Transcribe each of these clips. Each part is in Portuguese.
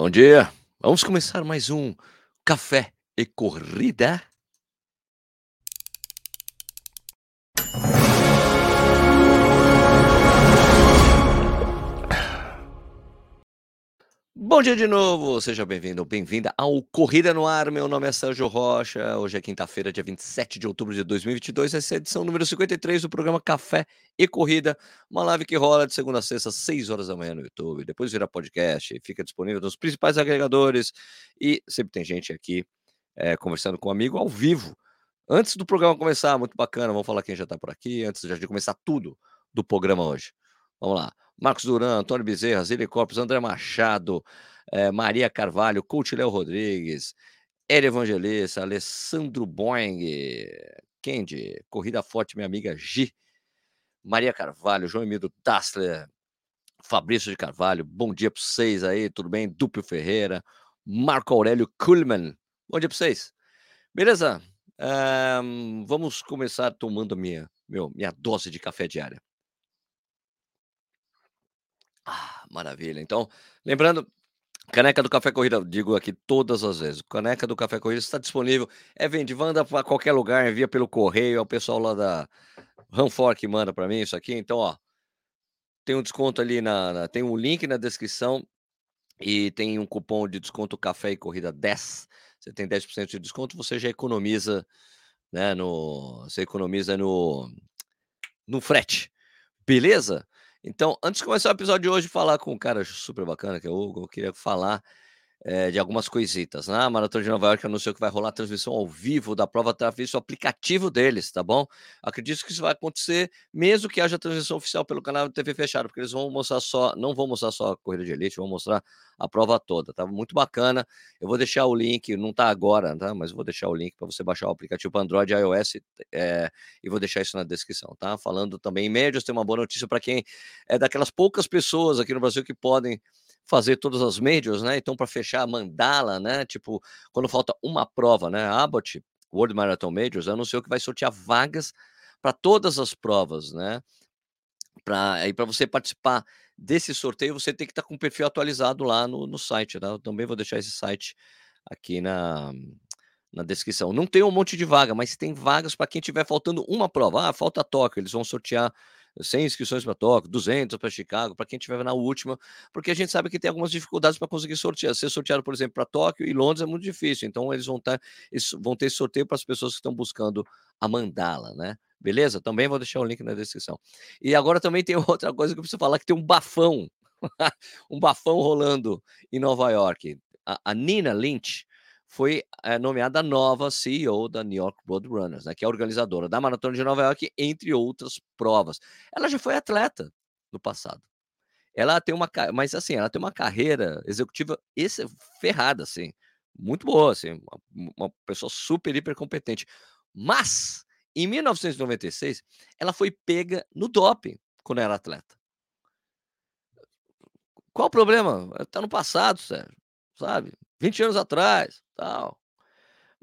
Bom dia. Vamos começar mais um Café e Corrida. Bom dia de novo, seja bem-vindo ou bem-vinda ao Corrida no Ar. Meu nome é Sérgio Rocha. Hoje é quinta-feira, dia 27 de outubro de 2022. Essa é a edição número 53 do programa Café e Corrida, uma live que rola de segunda a sexta, às 6 horas da manhã no YouTube. Depois vira podcast e fica disponível nos principais agregadores. E sempre tem gente aqui é, conversando com um amigo ao vivo. Antes do programa começar, muito bacana, vamos falar quem já está por aqui, antes de começar tudo do programa hoje. Vamos lá. Marcos Duran, Antônio Bezerra, Zile Corpus, André Machado, eh, Maria Carvalho, Coach Léo Rodrigues, Eri Evangelista, Alessandro Boing, Kendi, Corrida Forte, minha amiga Gi, Maria Carvalho, João Emílio Dassler, Fabrício de Carvalho, bom dia para vocês aí, tudo bem? Duplo Ferreira, Marco Aurélio Kuhlmann, bom dia para vocês. Beleza? Um, vamos começar tomando minha, meu, minha dose de café diária. Ah, maravilha. Então, lembrando, caneca do Café Corrida, digo aqui todas as vezes, caneca do Café Corrida está disponível, é vende, manda para qualquer lugar, envia pelo correio, é o pessoal lá da Ranfor que manda para mim isso aqui. Então, ó, tem um desconto ali na, na, tem um link na descrição e tem um cupom de desconto Café e Corrida 10. Você tem 10% de desconto, você já economiza, né, no, você economiza no no frete. Beleza? Então, antes de começar o episódio de hoje, falar com um cara super bacana, que é o Hugo, eu queria falar é, de algumas coisitas. Né? A Maratona de Nova York anunciou que vai rolar transmissão ao vivo da prova através do aplicativo deles, tá bom? Acredito que isso vai acontecer mesmo que haja transmissão oficial pelo canal TV fechado, porque eles vão mostrar só, não vão mostrar só a corrida de elite, vão mostrar a prova toda, tá? Muito bacana. Eu vou deixar o link, não tá agora, tá? Mas vou deixar o link para você baixar o aplicativo Android e iOS é, e vou deixar isso na descrição, tá? Falando também em médios, tem uma boa notícia para quem é daquelas poucas pessoas aqui no Brasil que podem fazer todas as majors, né? Então, para fechar a mandala, né? Tipo, quando falta uma prova, né? A Abbott, World Marathon Majors, anunciou que vai sortear vagas para todas as provas, né? Para aí para você participar desse sorteio, você tem que estar tá com o perfil atualizado lá no, no site, tá? Eu também vou deixar esse site aqui na, na descrição. Não tem um monte de vaga, mas tem vagas para quem tiver faltando uma prova. Ah, falta Tóquio, eles vão sortear 100 inscrições para Tóquio, 200 para Chicago, para quem estiver na última, porque a gente sabe que tem algumas dificuldades para conseguir sortear. Ser sorteado, por exemplo, para Tóquio e Londres é muito difícil, então eles vão, tá, eles vão ter sorteio para as pessoas que estão buscando a mandala, né? Beleza? Também vou deixar o link na descrição. E agora também tem outra coisa que eu preciso falar, que tem um bafão, um bafão rolando em Nova York. A, a Nina Lynch, foi é, nomeada nova CEO da New York Roadrunners, né, que é organizadora da Maratona de Nova York, entre outras provas. Ela já foi atleta no passado. Ela tem uma, mas assim, ela tem uma carreira executiva esse, ferrada, assim, muito boa, assim, uma, uma pessoa super, hiper competente. Mas, em 1996, ela foi pega no doping quando era atleta. Qual o problema? Está no passado, Sérgio, sabe? 20 anos atrás, tal.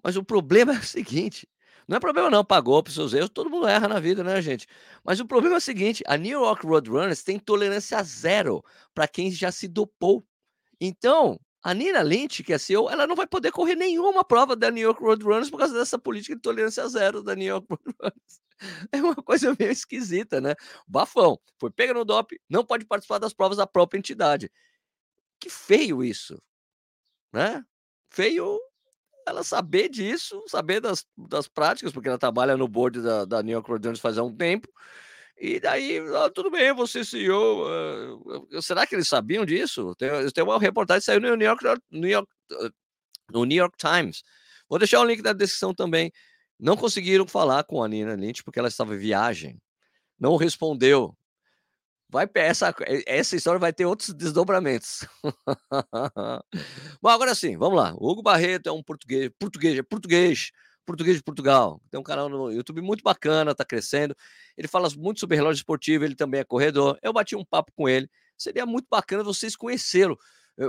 Mas o problema é o seguinte, não é problema não, pagou para seus erros, todo mundo erra na vida, né, gente? Mas o problema é o seguinte, a New York Roadrunners tem tolerância zero para quem já se dopou. Então, a Nina Lynch, que é CEO, ela não vai poder correr nenhuma prova da New York Roadrunners por causa dessa política de tolerância zero da New York Roadrunners. É uma coisa meio esquisita, né? Bafão, foi pega no DOP, não pode participar das provas da própria entidade. Que feio isso né? Feio ela saber disso, saber das, das práticas, porque ela trabalha no board da, da New York Roadrunners faz um tempo, e daí, ah, tudo bem, você CEO. Uh, será que eles sabiam disso? Tem, tem uma reportagem que saiu no New York, New York, no New York Times. Vou deixar o link na descrição também. Não conseguiram falar com a Nina Lynch porque ela estava em viagem. Não respondeu vai essa, essa história vai ter outros desdobramentos. Bom, agora sim, vamos lá. O Hugo Barreto é um português, português, é português, português de Portugal. Tem um canal no YouTube muito bacana, tá crescendo. Ele fala muito sobre relógio esportivo, ele também é corredor. Eu bati um papo com ele. Seria muito bacana vocês conhecê-lo.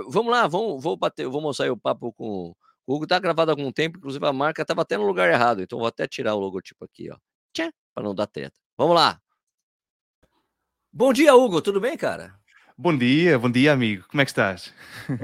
Vamos lá, vamos, vou bater, vou mostrar o papo com o Hugo. Tá gravado há algum tempo, inclusive a marca estava até no lugar errado, então vou até tirar o logotipo aqui, ó. Para não dar treta. Vamos lá. Bom dia, Hugo. Tudo bem, cara? Bom dia, bom dia, amigo. Como é que estás?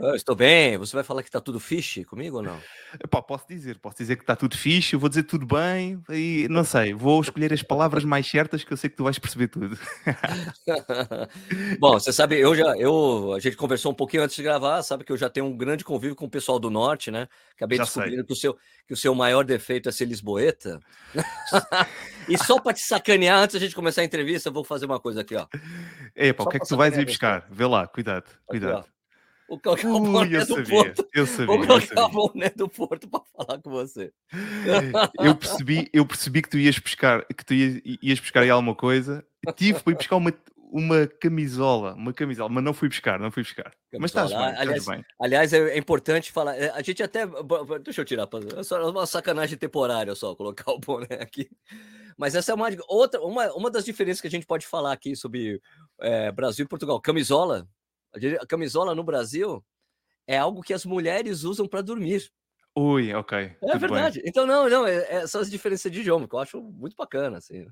Eu estou bem. Você vai falar que está tudo fixe comigo ou não? Epá, posso dizer, posso dizer que está tudo fixe, eu vou dizer tudo bem e não sei, vou escolher as palavras mais certas que eu sei que tu vais perceber tudo. Bom, você sabe, eu já, eu, a gente conversou um pouquinho antes de gravar, sabe que eu já tenho um grande convívio com o pessoal do Norte, né? Acabei Já descobrindo que o, seu, que o seu maior defeito é ser lisboeta. e só para te sacanear, antes da gente começar a entrevista, eu vou fazer uma coisa aqui, ó. Epá, o que é que tu vais ir buscar? Vê lá, cuidado, cuidado. o Ui, boné eu do sabia, Porto. eu sabia, o sabia. boné do Porto para falar com você. Eu percebi, eu percebi que tu ias buscar, que tu ias, ias buscar aí alguma coisa. Tive para ir buscar uma, uma camisola, uma camisola, mas não fui buscar, não fui buscar. Mas estás Camisola. bem, Aliás, estás bem. aliás é, é importante falar. é, A gente até. Deixa eu tirar. É só uma sacanagem temporária só colocar o boné aqui. Mas essa é uma outra, uma, uma das diferenças que a gente pode falar aqui sobre é, Brasil e Portugal. Camisola. A camisola no Brasil é algo que as mulheres usam para dormir. Ui, ok, É tudo bem. verdade. Então, não, não, é, é- são as diferenças de idioma, que eu acho muito bacana. Assim.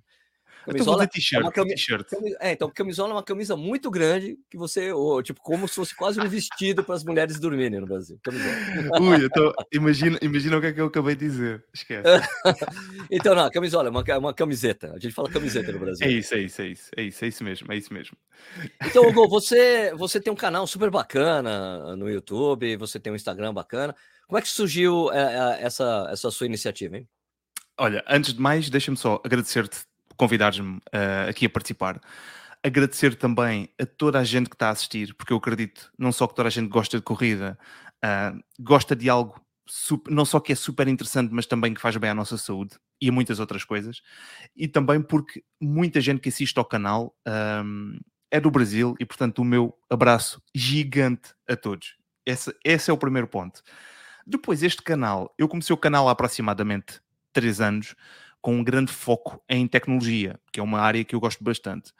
Então Camisola é uma t-shirt, É, então, camisola é uma camisa muito grande que você, ou, tipo, como se fosse quase um vestido para as mulheres dormirem no Brasil. Camisola. Ui, então, imagina, imagina o que é que eu acabei de dizer. Esquece. Então, não, camisola é uma, ca- uma camiseta. A gente fala camiseta no É Brasil. isso, é isso, é isso, é isso, é isso mesmo, é isso mesmo. Então, Hugo, você, você tem um canal super bacana no YouTube, você tem um Instagram bacana. Como é que surgiu é, é, essa, essa sua iniciativa, hein? Olha, antes de mais, deixa-me só agradecer-te convidares-me eh, aqui a participar. Agradecer também a toda a gente que está a assistir, porque eu acredito não só que toda a gente gosta de corrida, ah, gosta de algo sup- não só que é super interessante, mas também que faz bem à nossa saúde e a muitas outras coisas, e também porque muita gente que assiste ao canal ahm, é do Brasil e, portanto, o meu abraço gigante a todos. Esse, esse é o primeiro ponto. Depois, este canal, eu comecei o canal há aproximadamente três anos, com um grande foco em tecnologia, que é uma área que eu gosto bastante.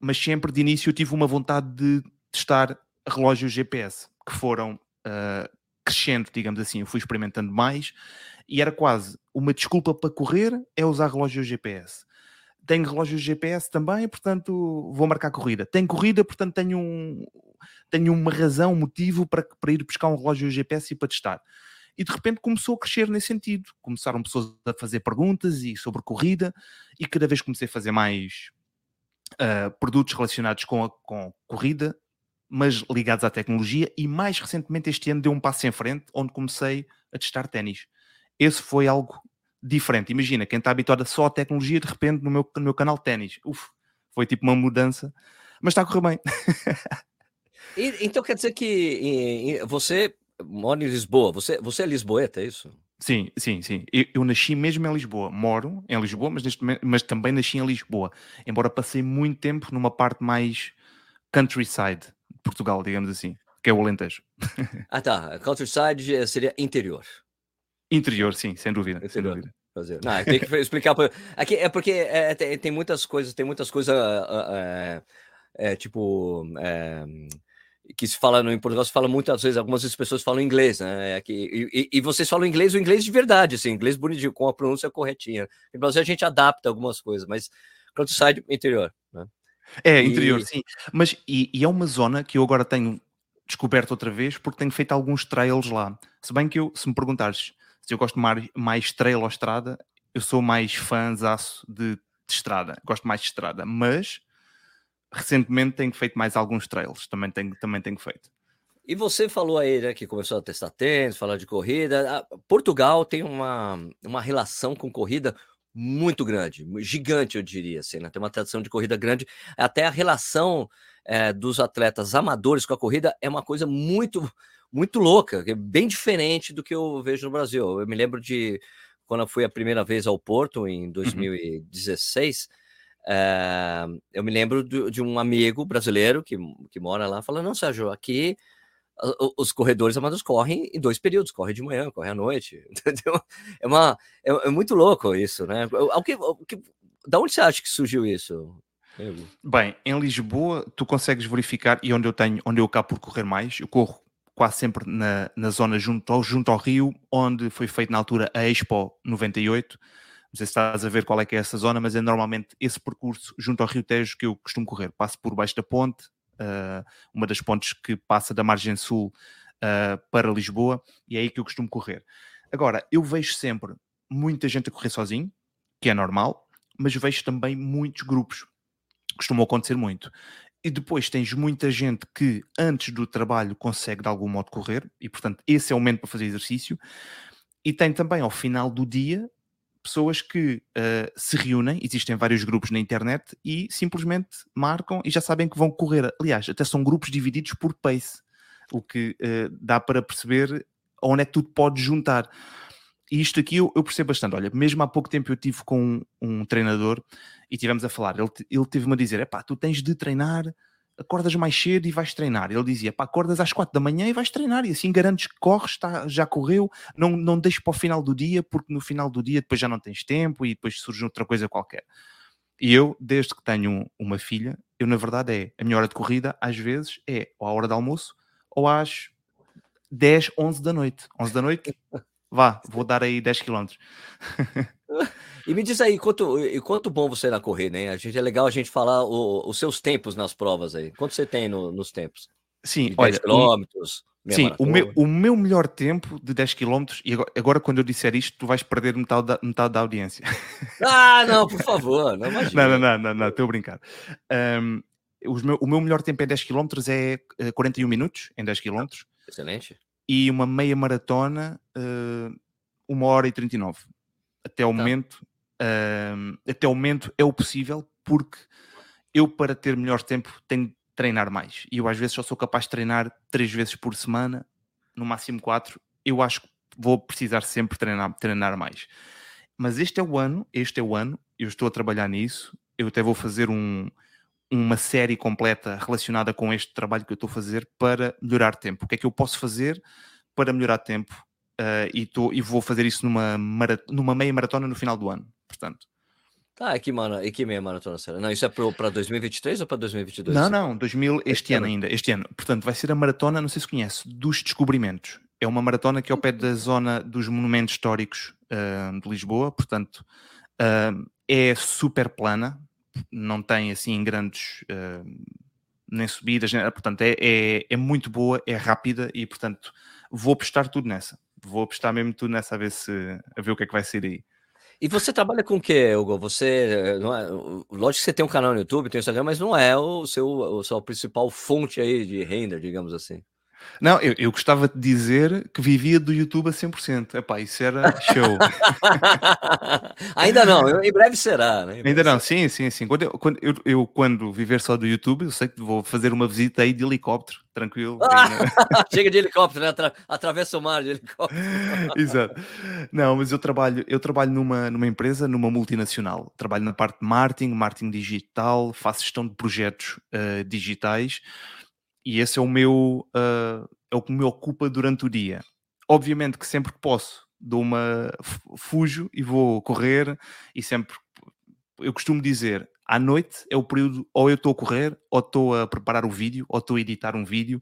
Mas sempre de início eu tive uma vontade de testar relógios GPS, que foram ah, crescendo, digamos assim. Eu fui experimentando mais e era quase uma desculpa para correr é usar relógios GPS. Tenho relógios GPS também, portanto vou marcar corrida. Tenho corrida, portanto tenho, um, tenho uma razão, um motivo para, para ir buscar um relógio GPS e para testar. E de repente começou a crescer nesse sentido. Começaram pessoas a fazer perguntas e sobre corrida, e cada vez comecei a fazer mais ah, produtos relacionados com a com corrida, mas ligados à tecnologia. E mais recentemente, este ano, deu um passo em frente, onde comecei a testar ténis. Esse foi algo diferente. Imagina, quem está habituado só à tecnologia, de repente, no meu, no meu canal ténis. Uf, foi tipo uma mudança, mas está a correr bem. Então quer dizer que você mora em Lisboa, você, você é lisboeta, é isso? Sim, sim, sim. Eu, eu nasci mesmo em Lisboa. Moro em Lisboa, mas, neste momento, mas também nasci em Lisboa. Embora passei muito tempo numa parte mais countryside de Portugal, digamos assim, que é o Alentejo. Ah, tá. Countryside eh, seria interior. Interior, sim, sem dúvida. Sem Interior. dúvida. Fazer. Não, tem que explicar. Pra... Aqui é porque é, tem, tem muitas coisas, tem muitas coisas, é, é, tipo, é, que se fala no, em Portugal, se fala muitas vezes, algumas pessoas falam inglês, né? Aqui, e, e- vocês falam inglês, o inglês de verdade, assim, inglês bonitinho, com a pronúncia corretinha. No Brasil a gente adapta algumas coisas, mas countryside, interior, né? É, interior, E- sim. Mas e, e é uma zona que eu agora tenho descoberto outra vez porque tenho feito alguns trails lá. Se bem que eu, se me perguntares se eu gosto mais, mais trail ou estrada, eu sou mais fãzaço de, de estrada. Gosto mais de estrada. Mas recentemente tenho feito mais alguns trails. Também tenho, também tenho feito. E você falou aí, né, que começou a testar tênis, falar de corrida. Ah, Portugal tem uma, uma relação com corrida muito grande, gigante, eu diria, assim, né? Tem uma tradição de corrida grande. Até a relação eh, dos atletas amadores com a corrida é uma coisa muito, muito louca, é bem diferente do que eu vejo no Brasil. Eu me lembro de quando eu fui a primeira vez ao Porto, em 2016. Eh, eu me lembro do- de um amigo brasileiro que, que mora lá, falando: Não, Sérgio, aqui os corredores amadores correm em dois períodos, corre de manhã, corre à noite, entendeu? É, uma, é, é muito louco isso, né? O, que, o que, da onde você acha que surgiu isso? Bem, em Lisboa tu consegues verificar, e onde eu tenho, onde eu acabo por correr mais, eu corro quase sempre na, na zona junto ao, junto ao Rio, onde foi feito na altura a Expo 98. Não sei se estás a ver qual é que é essa zona, mas é normalmente esse percurso junto ao Rio Tejo que eu costumo correr. Passo por baixo da ponte, uh, uma das pontes que passa da margem sul uh, para Lisboa, e é aí que eu costumo correr. Agora, eu vejo sempre muita gente a correr sozinho, que é normal, mas vejo também muitos grupos. Costumam acontecer muito. E depois tens muita gente que antes do trabalho consegue de algum modo correr, e portanto esse é o momento para fazer exercício. E tem também ao final do dia pessoas que uh, se reúnem, existem vários grupos na internet e simplesmente marcam e já sabem que vão correr. Aliás, até são grupos divididos por pace, o que uh, dá para perceber onde é que tudo pode juntar. E isto aqui eu, eu, percebo bastante. Olha, mesmo há pouco tempo eu tive com um, um treinador e tivemos a falar. Ele, ele teve-me a dizer: é pá, tu tens de treinar acordas mais cedo e vais treinar. Ele dizia, pá, acordas às quatro da manhã e vais treinar, e assim garantes que corres, tá, já correu, não, não deixes para o final do dia, porque no final do dia depois já não tens tempo e depois surge outra coisa qualquer. E eu, desde que tenho uma filha, eu na verdade é, a minha hora de corrida às vezes é ou à hora de almoço ou às 10, 11 da noite. 11 da noite, vá, vou dar aí 10 quilómetros. E me diz aí, quanto, quanto bom você na correr, né? A gente, é legal a gente falar o, os seus tempos nas provas aí. Quanto você tem no, nos tempos? Sim, de 10 olha, quilômetros. Sim, o meu, o meu melhor tempo de 10 km, e agora, agora, quando eu disser isto, tu vais perder metade da, metade da audiência. Ah, não, por favor, não imagina. não, não, não, não, estou a brincar. Um, meu, o meu melhor tempo em 10 km é 41 eh, minutos em 10 km. Excelente. E uma meia maratona, uh, 1 hora e 39. Até o tá. momento, uh, até o momento é o possível, porque eu, para ter melhor tempo, tenho de treinar mais. E eu, às vezes, só sou capaz de treinar três vezes por semana, no máximo quatro. Eu acho que vou precisar sempre treinar, treinar mais. Mas este é o ano, este é o ano, eu estou a trabalhar nisso. Eu até vou fazer um, uma série completa relacionada com este trabalho que eu estou a fazer para melhorar tempo. O que é que eu posso fazer para melhorar tempo? Uh, e, tô, e vou fazer isso numa, numa meia maratona no final do ano portanto. Tá, que, mano, e que meia maratona será? Não, isso é para 2023 ou para 2022? Não, não, 2000, este, este ano ainda, este ano. Portanto, vai ser a maratona, não sei se conhece, dos descobrimentos. É uma maratona que é ao pé da zona dos monumentos históricos uh, de Lisboa, portanto, uh, é super plana, não tem assim grandes uh, nem subidas, nem, portanto, é, é, é muito boa, é rápida e, portanto, vou apostar tudo nessa. Vou apostar mesmo tudo nessa a ver, se, a ver o que é que vai ser aí. E você trabalha com o quê, Hugo? Você, não é, lógico que você tem um canal no YouTube, tem Instagram, mas não é o seu, o seu principal fonte aí de renda, digamos assim. Não, eu, eu gostava de dizer que vivia do YouTube a 100%. Epá, isso era show. Ainda não, em breve será, né? Ainda não, sim, sim, sim. Quando eu, quando eu, eu, quando viver só do YouTube, eu sei que vou fazer uma visita aí de helicóptero, tranquilo. Chega de helicóptero, né? Atra atravessa o mar de helicóptero. Exato. Não, mas eu trabalho, eu trabalho numa, numa empresa, numa multinacional. Trabalho na parte de marketing, marketing digital, faço gestão de projetos uh, digitais e esse é o meu uh, é o que me ocupa durante o dia. Obviamente que sempre que posso dou uma fujo e vou correr e sempre eu costumo dizer à noite é o período ou eu estou a correr ou estou a preparar o vídeo ou estou a editar um vídeo.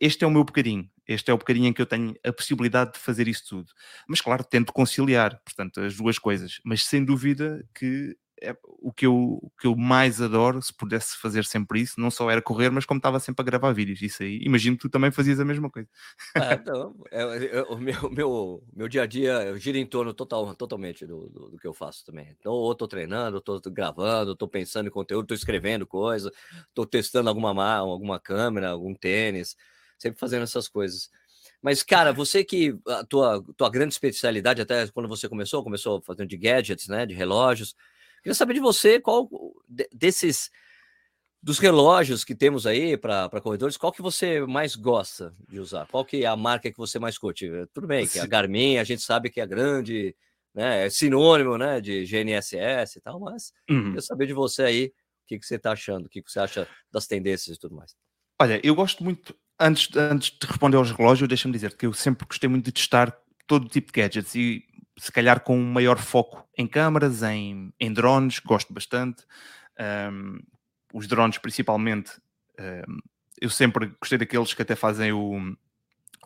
Este é o meu bocadinho este é o bocadinho em que eu tenho a possibilidade de fazer isso tudo. Mas claro, tento conciliar portanto as duas coisas, mas sem dúvida que é o que, eu, o que eu mais adoro, se pudesse fazer sempre isso, não só era correr, mas como estava sempre a gravar vídeos. Isso aí, imagino que tu também fazias a mesma coisa. Ah, não, é, é, o meu, meu, meu dia a dia gira em torno total, totalmente do, do, do que eu faço também. Então, ou estou treinando, ou estou gravando, estou pensando em conteúdo, estou escrevendo coisa, estou testando alguma, alguma câmera, algum tênis, sempre fazendo essas coisas. Mas, cara, você que a tua, tua grande especialidade, até quando você começou, começou fazendo de gadgets, né, de relógios, Queria saber de você qual desses dos relógios que temos aí para corredores, qual que você mais gosta de usar? Qual que é a marca que você mais curte? Tudo bem, que a Garmin a gente sabe que é grande, né? É sinônimo, né, de GNSS e tal, mas uhum. queria saber de você aí o que, que você está achando, o que, que você acha das tendências e tudo mais. Olha, eu gosto muito, antes, antes de responder aos relógios, deixa-me dizer que eu sempre gostei muito de testar todo tipo de gadgets e se calhar com um maior foco em câmaras, em, em drones, gosto bastante. Um, os drones, principalmente, um, eu sempre gostei daqueles que até fazem o,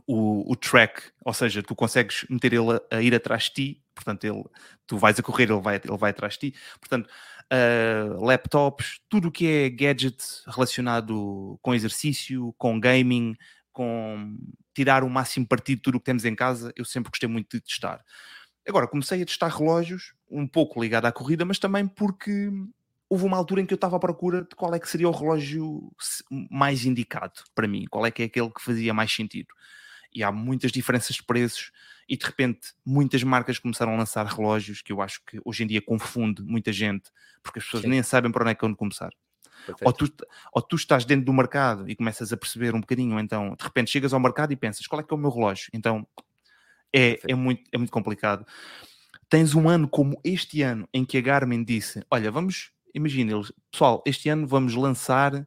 o, o, track, ou seja, tu consegues meter ele a, ir atrás de ti, portanto, ele, tu vais a correr, ele vai, ele vai atrás de ti. Portanto, uh, laptops, tudo o que é gadget relacionado com exercício, com gaming, com tirar o máximo partido de tudo o que temos em casa, eu sempre gostei muito de testar. Agora, comecei a testar relógios, um pouco ligado à corrida, mas também porque houve uma altura em que eu estava à procura de qual é que seria o relógio mais indicado para mim, qual é que é aquele que fazia mais sentido. E há muitas diferenças de preços e de repente muitas marcas começaram a lançar relógios que eu acho que hoje em dia confunde muita gente, porque as pessoas Sim. nem sabem para onde é que onde começar. Ou tu, ou tu estás dentro do mercado e começas a perceber um bocadinho, então de repente chegas ao mercado e pensas qual é que é o meu relógio? Então é, é, muito, é muito complicado. Tens um ano como este ano em que a Garmin disse: Olha, vamos, imagina, eles, pessoal, este ano vamos lançar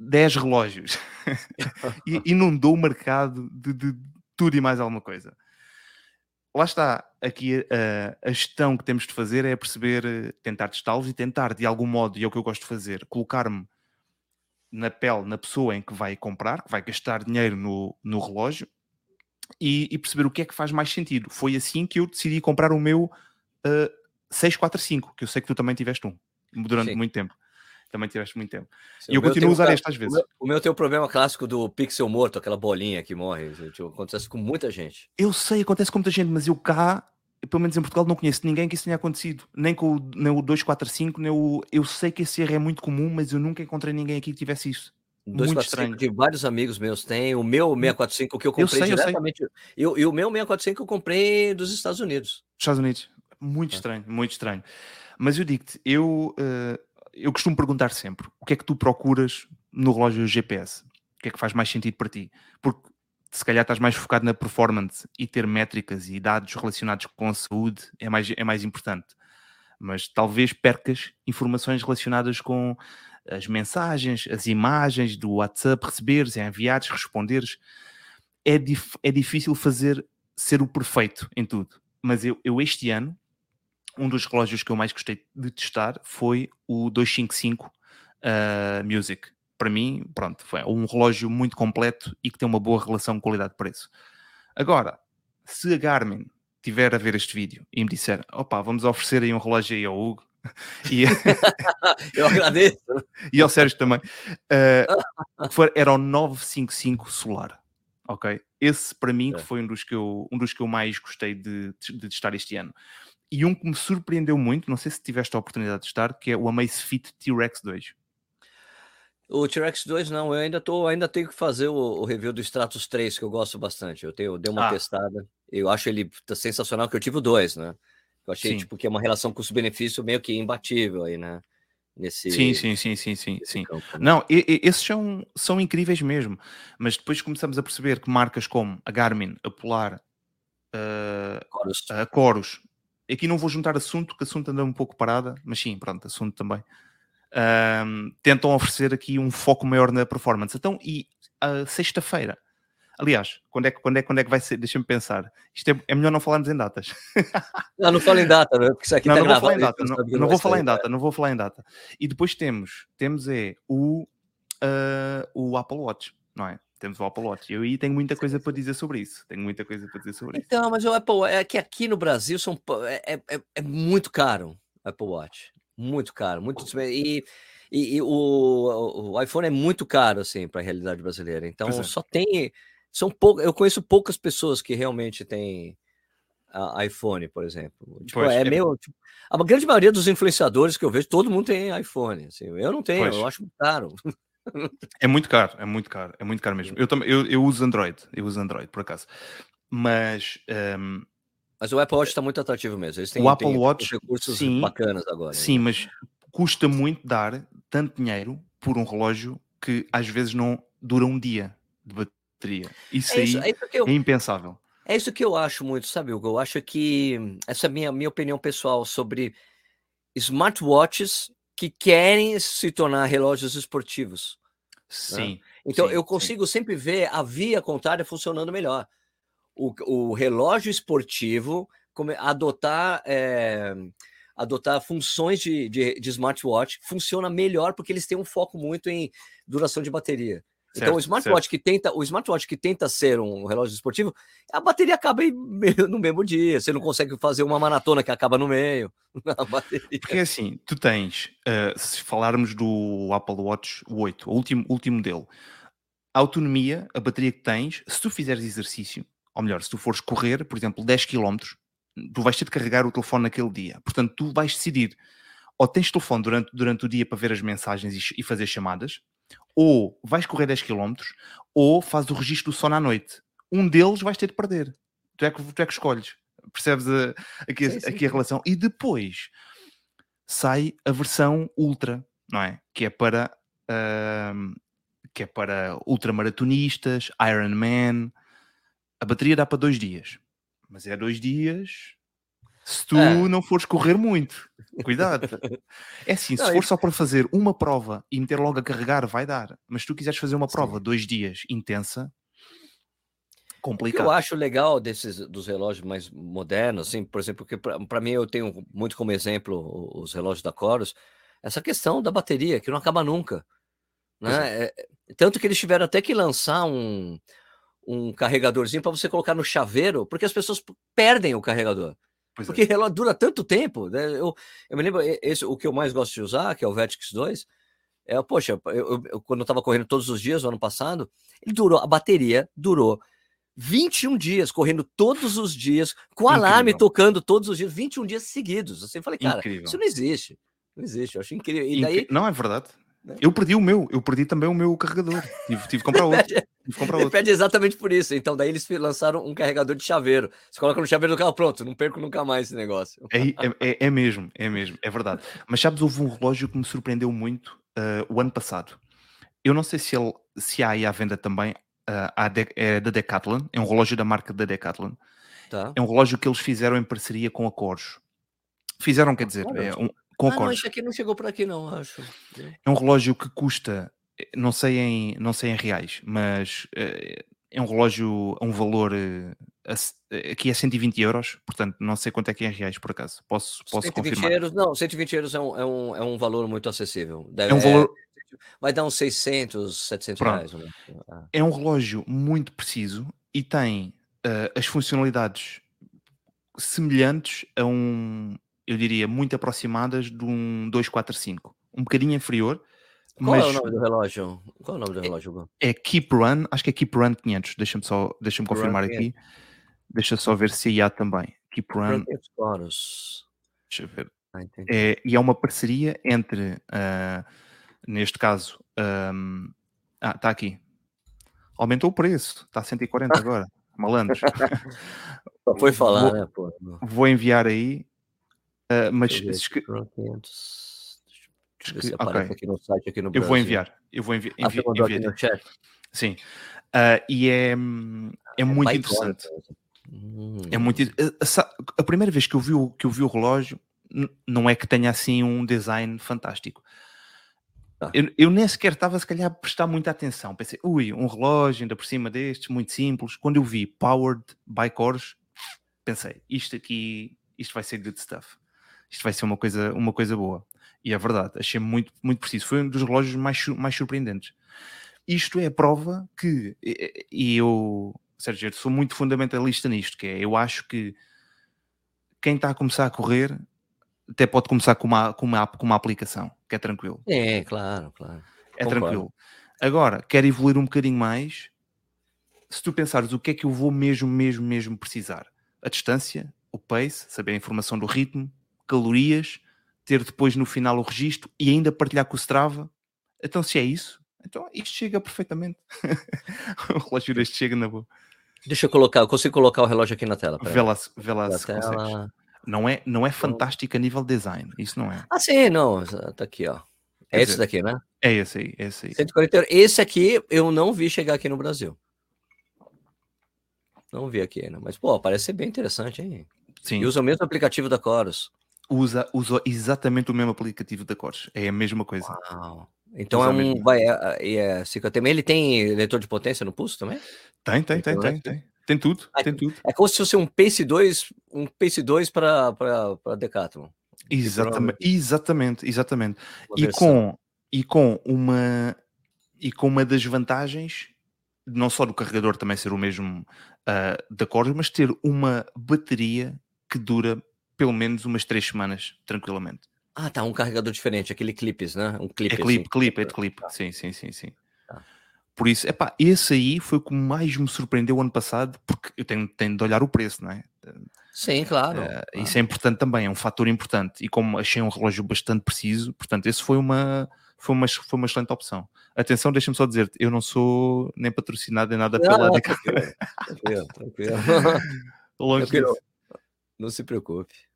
10 relógios e inundou o mercado de, de, tudo e mais alguma coisa. Lá está, aqui a, a gestão que temos de fazer é perceber, tentar testá-los e tentar, de algum modo, e é o que eu gosto de fazer, colocar-me na pele, na pessoa em que vai comprar, que vai gastar dinheiro no, no relógio e, e, perceber o que é que faz mais sentido. Foi assim que eu decidi comprar o meu uh, 645, que eu sei que tu também tiveste um durante Sim. muito tempo. Também tiveste muito tempo. Sim, e eu continuo a usar este às vezes. O meu, o meu, tem o problema clássico do pixel morto, aquela bolinha que morre. Tipo, acontece com muita gente. Eu sei, acontece com muita gente, mas eu cá, pelo menos em Portugal, não conheço ninguém que isso tenha acontecido. Nem com o, nem o 245, nem o. Eu sei que esse erro é muito comum, mas eu nunca encontrei ninguém aqui que tivesse isso. 245 de vários amigos meus têm. O meu 645 que eu comprei eu sei, diretamente. Eu sei. e o meu 645 eu comprei dos Estados Unidos. Estados Unidos. Muito é. estranho, muito estranho. Mas eu digo-te, eu, uh, eu costumo perguntar sempre: o que é que tu procuras no relógio GPS? O que é que faz mais sentido para ti? Porque se calhar estás mais focado na performance e ter métricas e dados relacionados com a saúde é mais, é mais importante. Mas talvez percas informações relacionadas com as mensagens, as imagens do WhatsApp, receberes, enviares, responderes. É, dif é difícil fazer ser o perfeito em tudo. Mas eu, eu, este ano, um dos relógios que eu mais gostei de testar foi o 255 uh, Music. Para mim, pronto, foi um relógio muito completo e que tem uma boa relação qualidade-preço. Agora, se a Garmin tiver a ver este vídeo e me disser, opa, vamos oferecer aí um relógio aí ao Hugo, e... Eu agradeço. e ao Sérgio também. Uh, foi, era o 955 Solar. Ok? Esse para mim é. foi um dos, que eu, um dos que eu mais gostei de, de testar este ano. E um que me surpreendeu muito, não sei se tiveste a oportunidade de testar, que é o Amazfit T-Rex 2. O T-Rex 2 não, eu ainda tô, ainda tenho que fazer o, o, review do Stratos 3, que eu gosto bastante. Eu tenho, eu dei uma ah. testada. Eu acho ele sensacional, que eu tive o 2, né? Eu achei sim. tipo que é uma relação custo-benefício meio que imbatível aí, né? Nesse, sim, sim, sim, sim, sim, sim. Campo, né? Não, e, e, esses são, são incríveis mesmo, mas depois começamos a perceber que marcas como a Garmin, a Polar, Chorus. a Chorus, aqui não vou juntar assunto, que assunto anda um pouco parada, mas sim, pronto, assunto também. Uh, tentam oferecer aqui um foco maior na performance. Então, e a sexta-feira Aliás, quando é, quando é, quando é que vai ser? Deixa-me pensar. Isto é, é, melhor não falarmos em datas. Não, não falo em data, não é? Porque isso aqui não, tá não, vou falar em data, não, não vou falar em data, não vou falar em data. E depois temos, temos é o, uh, o Apple Watch, não é? Temos o Apple Watch. Eu aí tenho muita coisa para dizer sobre isso. Tenho muita coisa para dizer sobre então, isso. Então, mas o Apple é que aqui no Brasil são, é, é, é, é muito caro o Apple Watch. Muito caro. Muito, e, e, e o, o, iPhone é muito caro, assim, para a realidade brasileira. Então, é. só tem são poucas, eu conheço poucas pessoas que realmente têm iPhone, por exemplo. Tipo, é, é meio. Tipo, a grande maioria dos influenciadores que eu vejo, todo mundo tem iPhone. Assim, eu não tenho, pois. eu acho caro. É muito caro, é muito caro, é muito caro mesmo. Eu, também, eu, eu uso Android, eu uso Android, por acaso. Mas. Um... Mas o Apple Watch está muito atrativo mesmo. Eles têm, o Apple Watch, recursos sim, bacanas agora. Sim, né? mas custa muito dar tanto dinheiro por um relógio que às vezes não dura um dia de bateria. Isso, é isso aí é, eu, é, impensável. É isso que eu acho muito, sabe, Hugo? Eu acho que essa é a minha, minha opinião pessoal sobre smartwatches que querem se tornar relógios esportivos. Né? Sim. Né? Então sim, eu consigo sim. sempre ver a via contrária funcionando melhor. O, o relógio esportivo como, adotar. É, adotar funções de, de, de, smartwatch funciona melhor porque eles têm um foco muito em duração de bateria. Então o smartwatch que tenta, o smartwatch que tenta ser um relógio esportivo, a bateria acaba no mesmo dia. Você não consegue fazer uma maratona que acaba no meio. Porque assim, tu tens, uh, se falarmos do Apple Watch 8, o último, último dele, a autonomia, a bateria que tens, se tu fizeres exercício, ou melhor, se tu fores correr, por exemplo, 10 km, tu vais ter de carregar o telefone naquele dia. Portanto, tu vais decidir ou tens telefone durante, durante o dia para ver as mensagens e, e fazer chamadas, ou vais correr 10 km, ou fazes o registro do sono à noite. Um deles vais ter de perder. Tu é que, tu é que escolhes. Percebes a, aqui, sim, sim, aqui a relação? E depois sai a versão ultra, não é? Que é para uh, que é para ultramaratonistas, Ironman. A bateria dá para dois dias, mas é dois dias se tu é. não fores correr muito. Cuidado. É assim, se não, for só para fazer uma prova e meter logo a carregar, vai dar. Mas se tu quiseres fazer uma prova Sim. dois dias intensa, complicado. O que eu acho legal desses dos relógios mais modernos, assim, por exemplo, que para mim eu tenho muito como exemplo os relógios da Coros, essa questão da bateria, que não acaba nunca. Né? É. É, tanto que eles tiveram até que lançar um, um carregadorzinho para você colocar no chaveiro, porque as pessoas perdem o carregador. Pois porque é. ela dura tanto tempo. Né? Eu, eu me lembro, esse, o que eu mais gosto de usar, que é o Vertix 2, é, poxa, eu, eu, quando eu estava correndo todos os dias, no ano passado, ele durou, a bateria durou 21 dias, correndo todos os dias, com incrível. alarme tocando todos os dias, 21 dias seguidos. Assim, eu falei, cara, incrível. isso não existe. Não existe, eu acho incrível. E daí... Não, é verdade. Né? Eu perdi o meu, eu perdi também o meu carregador. Tive, tive que comprar outro. tive que comprar outro. perde exatamente por isso. Então, daí eles lançaram um carregador de chaveiro. Você coloca no chaveiro do carro, pronto, não perco nunca mais esse negócio. É, é, é, é mesmo, é mesmo, é verdade. Mas sabes, houve um relógio que me surpreendeu muito uh, o ano passado. Eu não sei se, ele, se há aí à venda também, uh, de, é da Decathlon, é um relógio da marca da Decathlon. Tá. É um relógio que eles fizeram em parceria com a Corjo. Fizeram, quer dizer, é um, Concordo. Ah, não, isso aqui não chegou por aqui, não, acho. É um relógio que custa, não sei em, não sei em reais, mas uh, é um relógio a um valor. Uh, aqui é 120 euros, portanto, não sei quanto é que é em reais, por acaso. Posso, posso 120 confirmar. euros, não, 120 euros é um, é um, é um valor muito acessível. Deve, é um valor. É, vai dar uns 600, 700 Pronto. reais. Né? Ah. É um relógio muito preciso e tem uh, as funcionalidades semelhantes a um, eu diria, muito aproximadas de um 245. Um bocadinho inferior. Qual mas... é o nome do relógio? Qual é o nome do relógio? É, é Keep Run, acho que é Keep Run 500. Deixa-me só, deixa-me confirmar Run aqui. Deixa só ver se há também. Keep Run. Deixa eu ver. Ah, é, e é uma parceria entre, uh, neste caso, um, ah, está aqui. Aumentou o preço, está a 140 agora. Malandros. Foi falar, vou, né? Pô. Vou enviar aí Uh, mas esque... Esque... Okay. aqui no site aqui no Eu vou enviar. Eu vou envi... envi... ah, enviar. no chat. Sim. Uh, e é, é muito interessante. Hum. É muito a primeira vez que eu vi o, que eu vi o relógio não é que tenha assim um design fantástico. Ah. Eu, eu, nem sequer estava, se calhar, a prestar muita atenção. Pensei, ui, um relógio ainda por cima destes, muito simples. Quando eu vi Powered by Cores, pensei, isto aqui, isto vai ser good stuff isto vai ser uma coisa, uma coisa boa. E é verdade, achei muito, muito preciso. Foi um dos relógios mais, mais surpreendentes. Isto é a prova que, e eu, Sérgio, sou muito fundamentalista nisto, que é, eu acho que quem está a começar a correr até pode começar com uma, com uma, com uma aplicação, que é tranquilo. É, claro, claro. É Concordo. tranquilo. Agora, quer evoluir um bocadinho mais, se tu pensares o que é que eu vou mesmo, mesmo, mesmo precisar, a distância, o pace, saber a informação do ritmo, calorias, ter depois no final o registro e ainda partilhar com o Strava. Então, se é isso, então isto chega perfeitamente. o relógio deste chega na boa. Deixa eu colocar, eu consigo colocar o relógio aqui na tela. Vê lá, vê lá se tela... Não é, não é fantástico a nível design, isso não é. Ah, sim, não, tá aqui, ó. É esse daqui, né? É esse aí, é esse aí. 140 Esse aqui eu não vi chegar aqui no Brasil. Não vi aqui ainda, mas pô, parece ser bem interessante, hein? Sim. E usa o mesmo aplicativo da Chorus usa, usa exatamente o mesmo aplicativo da Cores. É a mesma coisa. Uau. Então usa é um. Vai, é, é, também ele tem leitor de potência no pulso também? Tem, tem, tem, tem, tem. Tem tudo, é, tem tudo. É como se fosse um Pace 2, um Pace 2 para Decathlon. Exatamente, exatamente, exatamente. E com, e com uma e com uma das vantagens, não só do carregador também ser o mesmo uh, da Corus, mas ter uma bateria que dura pelo menos umas três semanas, tranquilamente. Ah, tá, um carregador diferente, aquele clipes, né? Um clipe. É clipe, assim. clipe, é de clipe. Tá. Sim, sim, sim, sim. Tá. Por isso, epá, esse aí foi o que mais me surpreendeu ano passado, porque eu tenho, tenho de olhar o preço, não é? Sim, claro, uh, claro. Isso é importante também, é um fator importante. E como achei um relógio bastante preciso, portanto, esse foi uma, foi uma, foi uma excelente opção. Atenção, deixa-me só dizer eu não sou nem patrocinado nem nada pela não, Tranquilo, tranquilo. Longe tranquilo. Não se preocupe.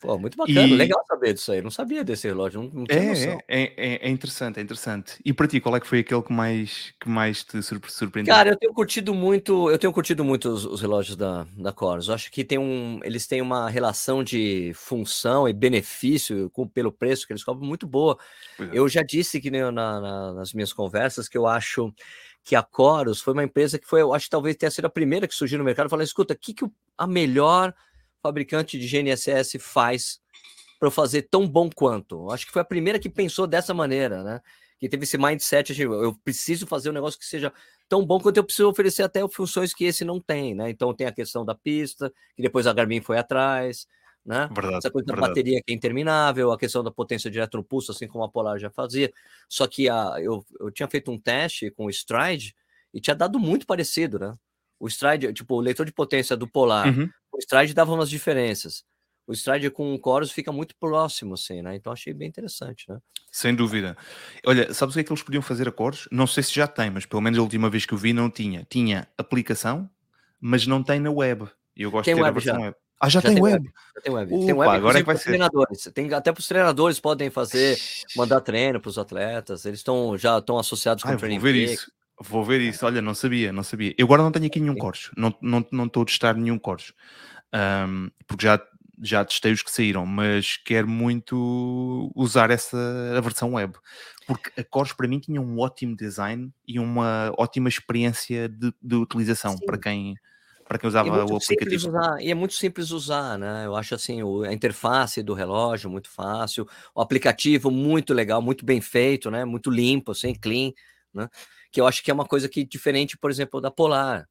Pô, muito bacana, e... legal saber disso aí. Não sabia desse relógio, não, não tinha é, noção. É, é, é, interessante, é interessante. E para ti, qual é que foi aquele que mais, que mais te surpreendeu? Cara, eu tenho curtido muito, eu tenho curtido muito os, os relógios da, da Coros. Eu acho que tem um, eles têm uma relação de função e benefício com, pelo preço que eles cobram muito boa. É. Eu já disse que na, na, nas minhas conversas que eu acho que a Coros foi uma empresa que foi, eu acho que talvez tenha sido a primeira que surgiu no mercado. Falando, escuta, o que, que a melhor fabricante de GNSS faz para eu fazer tão bom quanto? Acho que foi a primeira que pensou dessa maneira, né? Que teve esse mindset de eu preciso fazer um negócio que seja tão bom quanto eu preciso oferecer até funções que esse não tem, né? Então tem a questão da pista, que depois a Garmin foi atrás, né? Verdade, Essa coisa verdade. da bateria que é interminável, a questão da potência direto no pulso, assim como a Polar já fazia. Só que a, eu, eu tinha feito um teste com o Stride e tinha dado muito parecido, né? O Stride, tipo, o leitor de potência do Polar, uhum. O Stride dava umas diferenças. O Stride com o Chorus fica muito próximo, assim, né? Então achei bem interessante, né? Sem dúvida. Olha, sabes o que é que eles podiam fazer a cores? Não sei se já tem, mas pelo menos a última vez que eu vi não tinha. Tinha aplicação, mas não tem na web. E eu gosto tem de ter web a versão já. web. Ah, já, já tem, tem web. web. Já tem web. Opa, tem web agora é que vai ser. Treinadores. Tem, até para os treinadores podem fazer, mandar treino para os atletas. Eles estão já estão associados com Ai, o training. Vou ver isso. Vou ver isso. Olha, não sabia, não sabia. Eu agora não tenho aqui nenhum Corsos. Não estou não, não a testar nenhum Corsos. Um, porque já, já testei os que saíram, mas quero muito usar essa a versão web. Porque a Corsos para mim tinha um ótimo design e uma ótima experiência de, de utilização Sim. para quem para quem usava é o aplicativo. Usar, e é muito simples usar, né? Eu acho assim, a interface do relógio muito fácil, o aplicativo muito legal, muito bem feito, né? Muito limpo, assim, clean, né? Que eu acho que é uma coisa que diferente, por exemplo, da Polar,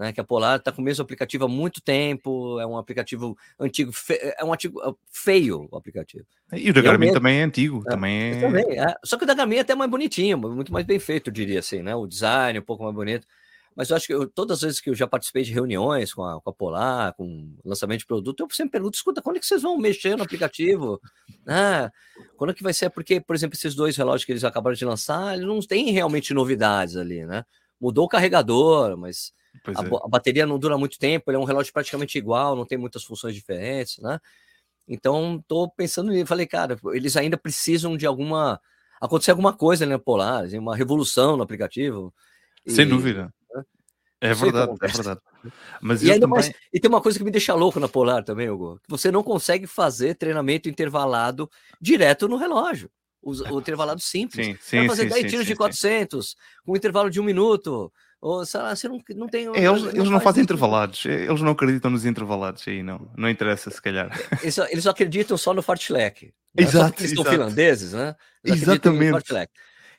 né? Que a Polar está com o mesmo aplicativo há muito tempo, é um aplicativo antigo, é um antigo é feio o aplicativo. E o da Garmin também é antigo, é, também é... também é. Só que o da Garmin é até mais bonitinho, muito mais bem feito, eu diria assim, né? O design um pouco mais bonito. Mas eu acho que eu, todas as vezes que eu já participei de reuniões com a, com a Polar, com lançamento de produto, eu sempre pergunto: escuta, quando é que vocês vão mexer no aplicativo? Ah, quando é que vai ser? Porque, por exemplo, esses dois relógios que eles acabaram de lançar, eles não têm realmente novidades ali, né? Mudou o carregador, mas a, é. a, bateria não dura muito tempo, ele é um relógio praticamente igual, não tem muitas funções diferentes, né? Então, estou pensando nisso. Falei, cara, eles ainda precisam de alguma. acontecer alguma coisa ali na Polar, assim, uma revolução no aplicativo. Sem e, dúvida. É verdade, é verdade. Mas e, também... mais, e tem uma coisa que me deixa louco na Polar também, Hugo. Você não consegue fazer treinamento intervalado direto no relógio. O, o intervalado simples. Sim, sim, fazer sim, 10 sim, tiros sim, de 400, com um intervalo de um minuto. Ou, sei lá, você não, não tem. É, eles, não, eles não fazem intervalados. Eles não acreditam nos intervalados aí, não. Não interessa, se calhar. Eles, eles acreditam só no fartlek. Né? Exato. Eles são finlandeses, né? Eles Exatamente.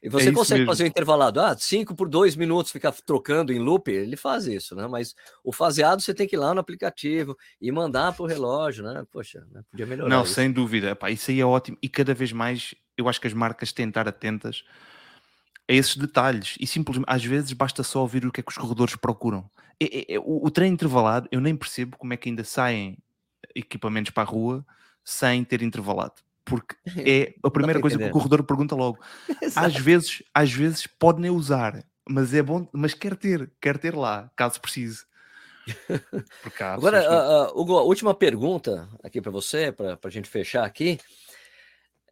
E você é consegue fazer o intervalado, ah, 5 por 2 minutos, ficar trocando em loop, ele faz isso, né? Mas o faseado você tem que ir lá no aplicativo e mandar para o relógio, né? Poxa, né? podia melhorar. Não, isso. sem dúvida. Epá, isso aí é ótimo. E cada vez mais eu acho que as marcas têm de estar atentas a esses detalhes. E simplesmente, às vezes, basta só ouvir o que é que os corredores procuram. É, é, é, o, o treino intervalado, eu nem percebo como é que ainda saem equipamentos para a rua sem ter intervalado porque é a primeira coisa que o corredor pergunta logo. às vezes, às vezes pode nem usar, mas é bom, mas quer ter, quer ter lá, caso precise. Agora, uh, uh, Hugo, a última pergunta aqui para você, para a gente fechar aqui.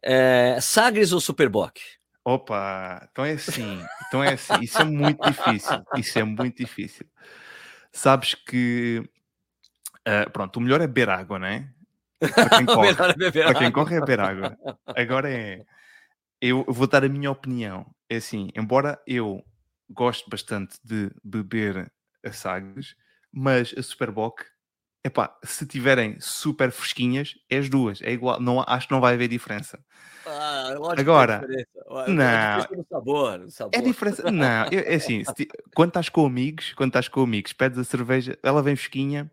É, Sagres ou Superboc? Opa, então é assim, então é assim, isso é muito difícil, isso é muito difícil. Sabes que, uh, pronto, o melhor é beber água, não é? Para quem corre, é para quem corre é beber água. Agora é. Eu vou dar a minha opinião. É assim, embora eu goste bastante de beber a Sagres, mas a Superboc epá, se tiverem super fresquinhas, é as duas, é igual, não, acho que não vai haver diferença. Ah, Agora, não. É no sabor, no sabor. É diferença, não, é, é assim, quando estás com amigos, quando estás com amigos, pedes a cerveja, ela vem fresquinha,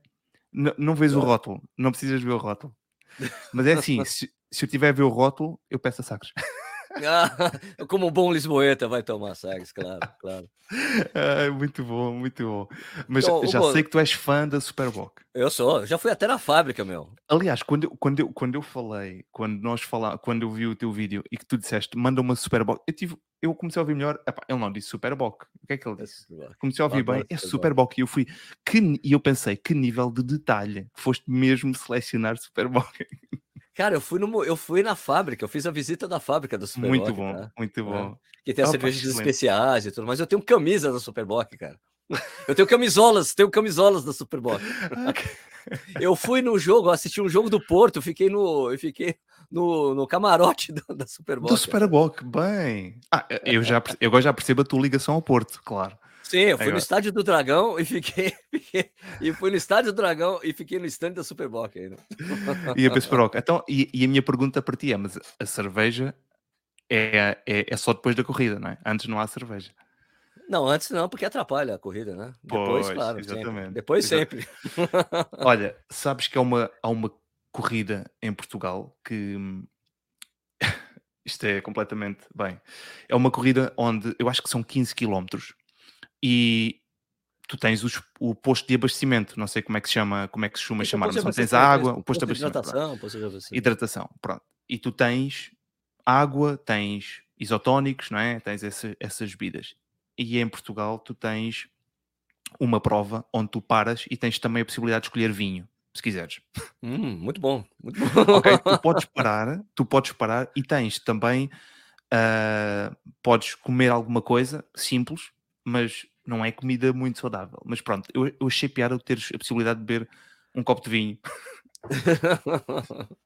não vês o rótulo, não precisas ver o rótulo. Mas é assim, se, se eu tiver a ver o rótulo, eu peço a sacos. Ah, como um bom lisboeta vai tomar sagres, claro, claro. Ai, muito bom, muito bom. Mas Então, já sei que tu és fã da Superboc. Eu sou, já fui até na fábrica, meu. Aliás, quando eu, quando, eu, quando eu falei, quando nós falá, quando eu vi o teu vídeo e que tu disseste manda uma Superboc, eu, tive, eu comecei a ouvir melhor. Epá, ele não disse Superboc. O que é que ele disse? Comecei a ouvir adoro bem, é Superboc. E eu fui, que, e eu pensei, que nível de detalhe que foste mesmo selecionar Superboc. Cara, eu fui, no, eu fui na fábrica, eu fiz a visita da fábrica do Superboc. Muito bom, tá? muito bom. Que tem as cervejas especiais e tudo, mas eu tenho camisa da Superboc, cara. Eu tenho camisolas, tenho camisolas da Superboc. Eu fui no jogo, assisti um jogo do Porto, fiquei no, eu fiquei no, no camarote da, da Superboc. Do Superboc, bem. Ah, eu, já, eu agora já percebo a tua ligação ao Porto, claro. Sim, eu fui no estádio do Dragão e fiquei, fiquei- e fui no estádio do Dragão e fiquei no stand da Superboc ainda. E a Superboc. Então, e, e a minha pergunta para ti é: mas a cerveja é, é, é só depois da corrida, não é? Antes não há cerveja. Não, antes não, porque atrapalha a corrida, né? Depois, Pois, claro, sempre. exatamente, Depois exa- sempre. Olha, sabes que há uma, há uma corrida em Portugal que. hum, Isto é completamente. Bem, é uma corrida onde eu acho que são 15 km e tu tens os- o posto de abastecimento. Não sei como é que se chama, como é que se chama chamar, mas não tens a água, o posto de abastecimento. hidratação, posto de abastecimento. hidratação, pronto. E tu tens água, tens isotónicos, não é? Tens essa- essas bebidas. E em Portugal tu tens uma prova onde tu paras e tens também a possibilidade de escolher vinho, se quiseres. Hum, muito bom, muito bom. Ok? tu podes parar, tu podes parar e tens também ah, podes comer alguma coisa simples, mas não é comida muito saudável. Mas pronto, eu, eu achei piada teres a possibilidade de beber um copo de vinho.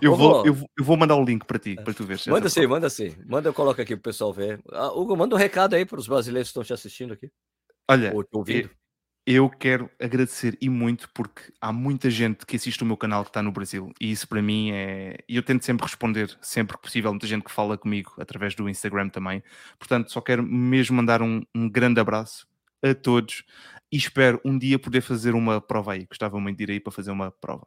Eu vou, eu, eu vou mandar o link para ti, para tu veres. Manda sim, manda sim. Manda, eu coloco aqui pro pessoal ver. Ah, Hugo, manda um recado aí para os brasileiros que estão te assistindo aqui. Olha, Ou te ouvindo. Eu quero agradecer e muito porque há muita gente que assiste o meu canal que está no Brasil e isso para mim é. E eu tento sempre responder, sempre que possível, muita gente que fala comigo através do Instagram também. Portanto, só quero mesmo mandar um, um grande abraço a todos e espero um dia poder fazer uma prova aí. Gostava muito de ir aí para fazer uma prova.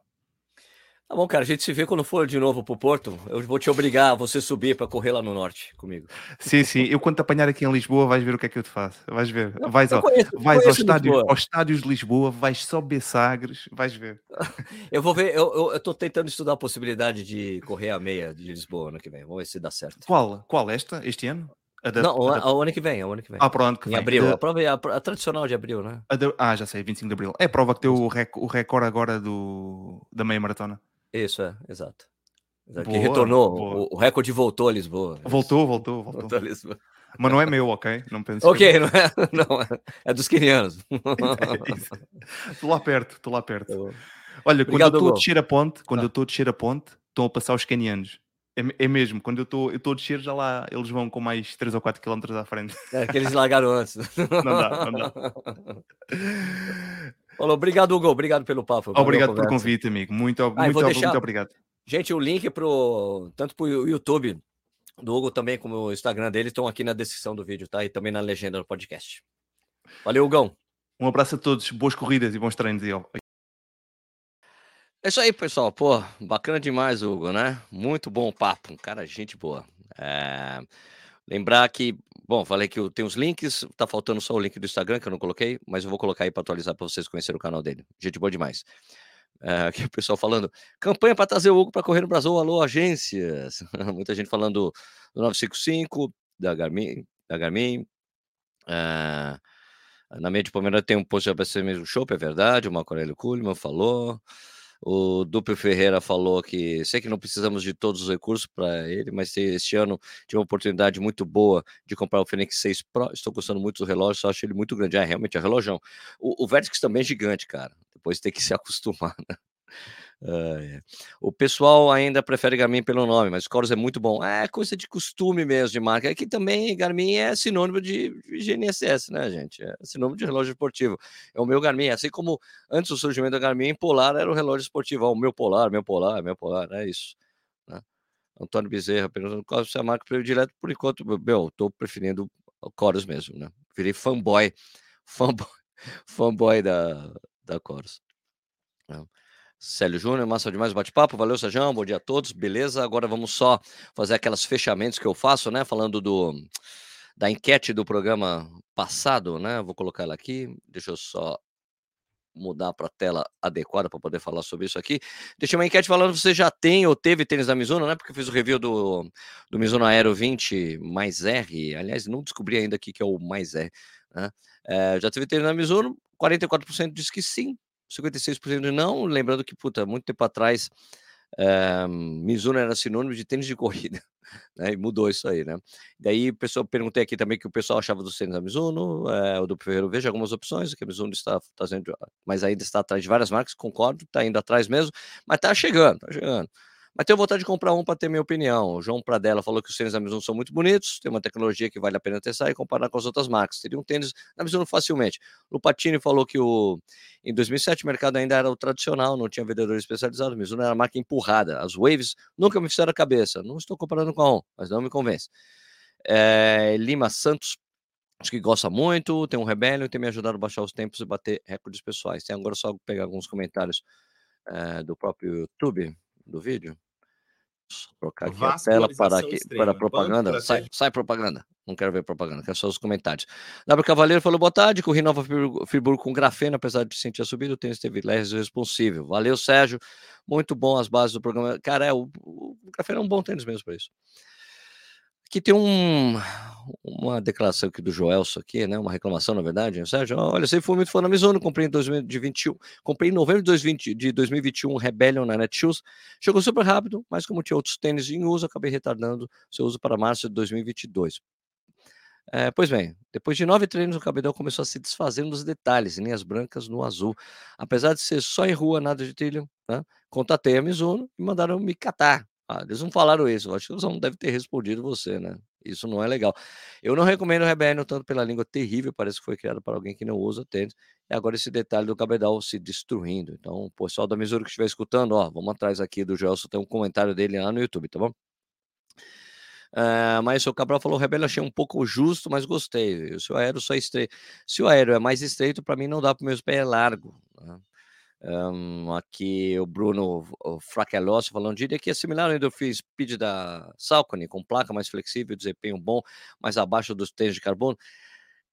Tá bom, cara, a gente se vê quando for de novo pro Porto. Eu vou te obrigar a você subir para correr lá no norte comigo. Sim, sim, eu quando te apanhar aqui em Lisboa vais ver o que é que eu te faço. Vais ver. Vais, Eu ao, conheço- vais conheço aos, estádios, Lisboa. aos estádios de Lisboa, vais só Sagres, vais ver. Eu vou ver, eu, eu, eu tô tentando estudar a possibilidade de correr a meia de Lisboa ano que vem. Vamos ver se dá certo. Qual? Qual? Esta? Este ano? A da- Não, a da- ano que vem, o ano que vem. Ah, pronto, que em vem. abril. Da- A prova é a, a tradicional de abril, né? a da- ah, já sei, 25 de Abril. É a prova que deu o, rec- o recorde agora do, da meia maratona. Isso, é, exato. Exato, que retornou, boa. o, recorde voltou a Lisboa. Voltou, voltou, voltou. Voltou a Lisboa. Mas não é meu, ok? Não penses que Ok, não é, não, é- é dos quenianos. É. Estou lá perto, estou lá perto. Tá. Olha, Obrigado, quando eu estou a descer a ponte, quando Ah. eu estou a descer a ponte, estão a passar os canianos. É, é mesmo, quando eu estou eu estou a descer, já lá eles vão com mais 3 ou 4 km à frente. É que eles largaram antes. Não dá, não dá. Falou, obrigado, Hugo. Obrigado pelo papo. Obrigado pelo convite, amigo. Muito, Ah, muito, deixar- muito obrigado. Gente, o link pro tanto pro YouTube do Hugo também como o Instagram dele estão aqui na descrição do vídeo, tá? E também na legenda do podcast. Valeu, Hugão. Um abraço a todos, boas corridas e bons treinos. É isso aí, pessoal. Pô, bacana demais, Hugo, né? Muito bom o papo. Um cara, gente boa. É, Lembrar que, bom, falei que tenho os links, tá faltando só o link do Instagram que eu não coloquei, mas eu vou colocar aí para atualizar para vocês conhecerem o canal dele. Gente boa demais. É, aqui o pessoal falando, campanha para trazer o Hugo para correr no Brasil, alô, agências. Muita gente falando do 955, da Garmin, da Garmin. É, na meia de Palmeiras tem um posto de do show, é verdade, o Marco Aurélio Kuhlmann falou. O Duplo Ferreira falou que sei que não precisamos de todos os recursos para ele, mas este ano tive uma oportunidade muito boa de comprar o Fênix 6 Pro. Estou gostando muito do relógio, só acho ele muito grande. Ah, realmente é relógio. O, o Vertex também é gigante, cara. Depois tem que se acostumar. Né? É, o pessoal ainda prefere Garmin pelo nome, mas Coros é muito bom. É coisa de costume mesmo de marca. Que também Garmin é sinônimo de GNSS, né, gente? É sinônimo de relógio esportivo. É o meu Garmin, assim como antes do surgimento da Garmin, Polar era o relógio esportivo. o meu Polar, meu Polar, meu Polar, é isso. Né? Antônio Bezerra perguntando qual é a marca predileto. Por enquanto, meu, estou preferindo Coros mesmo, né? Virei fanboy, fanboy, fanboy da, da Coros. Né? Célio Júnior, massa demais o bate-papo. Valeu, Sérgio. Bom dia a todos. Beleza? Agora vamos só fazer aquelas fechamentos que eu faço, né? Falando do da enquete do programa passado, né? Vou colocar ela aqui. Deixa eu só mudar para a tela adequada para poder falar sobre isso aqui. Deixa uma enquete falando se você já tem ou teve tênis da Mizuno, né? Porque eu fiz o review do, do Mizuno Aero 20 mais R. Aliás, não descobri ainda aqui que é o mais R. Né? É, já teve tênis da Mizuno? 44% diz que sim, 56% de não, lembrando que, puta, muito tempo atrás, é, Mizuno era sinônimo de tênis de corrida, né? E mudou isso aí, né? Daí, pessoal perguntei aqui também que o pessoal achava dos tênis da Mizuno, é, o do Ferreiro veja algumas opções, que a Mizuno está fazendo, mas ainda está atrás de várias marcas, concordo, está indo atrás mesmo, mas está chegando, está chegando. Mas tenho vontade de comprar um para ter minha opinião. O João Pradella falou que os tênis da Mizuno são muito bonitos, tem uma tecnologia que vale a pena testar e comparar com as outras marcas. Teria um tênis da Mizuno facilmente. O Patini falou que o, em 2007 o mercado ainda era o tradicional, não tinha vendedor especializado. A Mizuno era a marca empurrada. As Waves nunca me fizeram a cabeça. Não estou comparando com a On, mas não me convence. É, Lima Santos acho que gosta muito, tem um Rebellion, tem me ajudado a baixar os tempos e bater recordes pessoais. Tem agora só pegar alguns comentários é, do próprio YouTube do vídeo. Colocar aqui a tela para, aqui, para propaganda. Sai, sai, propaganda. Não quero ver propaganda, quero só os comentários. W Cavaleiro falou: boa tarde. Corri Nova Friburgo com grafeno, apesar de sentir a subida, o tênis teve lés responsível. Valeu, Sérgio. Muito bom as bases do programa. Cara, é, o, o, o grafeno é um bom tênis mesmo para isso. Aqui tem um, uma declaração aqui do Joelso aqui, né? Uma reclamação, na verdade, né, Sérgio. Olha, sempre fui muito fã da Mizuno, comprei em 2021, comprei em novembro de, 2020, de 2021 um Rebellion na Netshoes. Chegou super rápido, mas como tinha outros tênis em uso, acabei retardando seu uso para março de 2022. É, pois bem, depois de nove treinos, o cabedal começou a se desfazer nos detalhes, linhas brancas no azul. Apesar de ser só em rua, nada de trilho, né? contatei a Mizuno e mandaram me catar ah, eles não falaram isso, acho que eles não devem ter respondido você, né? Isso não é legal. Eu não recomendo o Rebellion tanto pela língua terrível, parece que foi criado para alguém que não usa tênis. E agora esse detalhe do cabedal se destruindo. Então, o pessoal da Missouri que estiver escutando, ó, vamos atrás aqui do Gelson, tem um comentário dele lá no YouTube, tá bom? Uh, mas o Cabral falou, o Rebelo achei um pouco justo, mas gostei. Se o aéreo só estreito, se o aéreo é mais estreito, para mim não dá para meus pés é largo. Né? Um, aqui o Bruno Fraqueloso falando, diria que é similar ao Endorphin Speed da Salcone, com placa mais flexível, desempenho bom, mais abaixo dos tênis de carbono.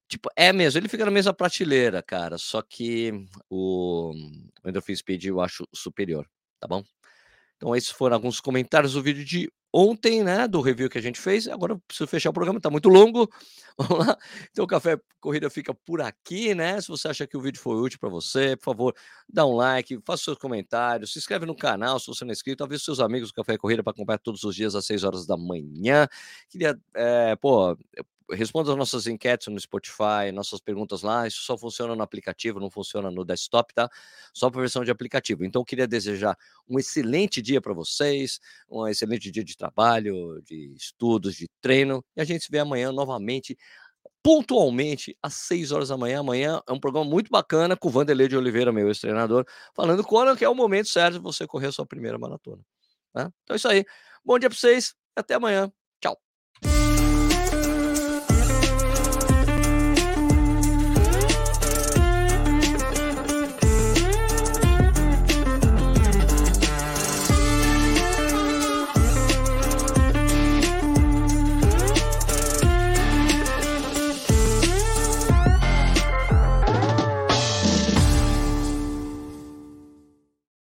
Tipo, é mesmo, ele fica na mesma prateleira, cara, só que o Endorphin Speed eu acho superior, tá bom? Então, esses foram alguns comentários do vídeo de ontem, né, do review que a gente fez. Agora preciso fechar o programa, tá muito longo. Vamos lá. Então o Café Corrida fica por aqui, né? Se você acha que o vídeo foi útil para você, por favor, dá um like, faça seus comentários, se inscreve no canal se você não é inscrito, avise seus amigos do Café Corrida para acompanhar todos os dias às 6 horas da manhã. Queria, é, pô, responda as nossas enquetes no Spotify, nossas perguntas lá. Isso só funciona no aplicativo, não funciona no desktop, tá? Só para versão de aplicativo. Então, queria desejar um excelente dia para vocês, um excelente dia de trabalho, de estudos, de treino. E a gente se vê amanhã novamente pontualmente às 6 horas da manhã. Amanhã é um programa muito bacana com o Vanderlei de Oliveira, meu ex-treinador, falando quando que é o momento certo de você correr a sua primeira maratona. Tá? Então é isso aí. Bom dia para vocês. Até amanhã.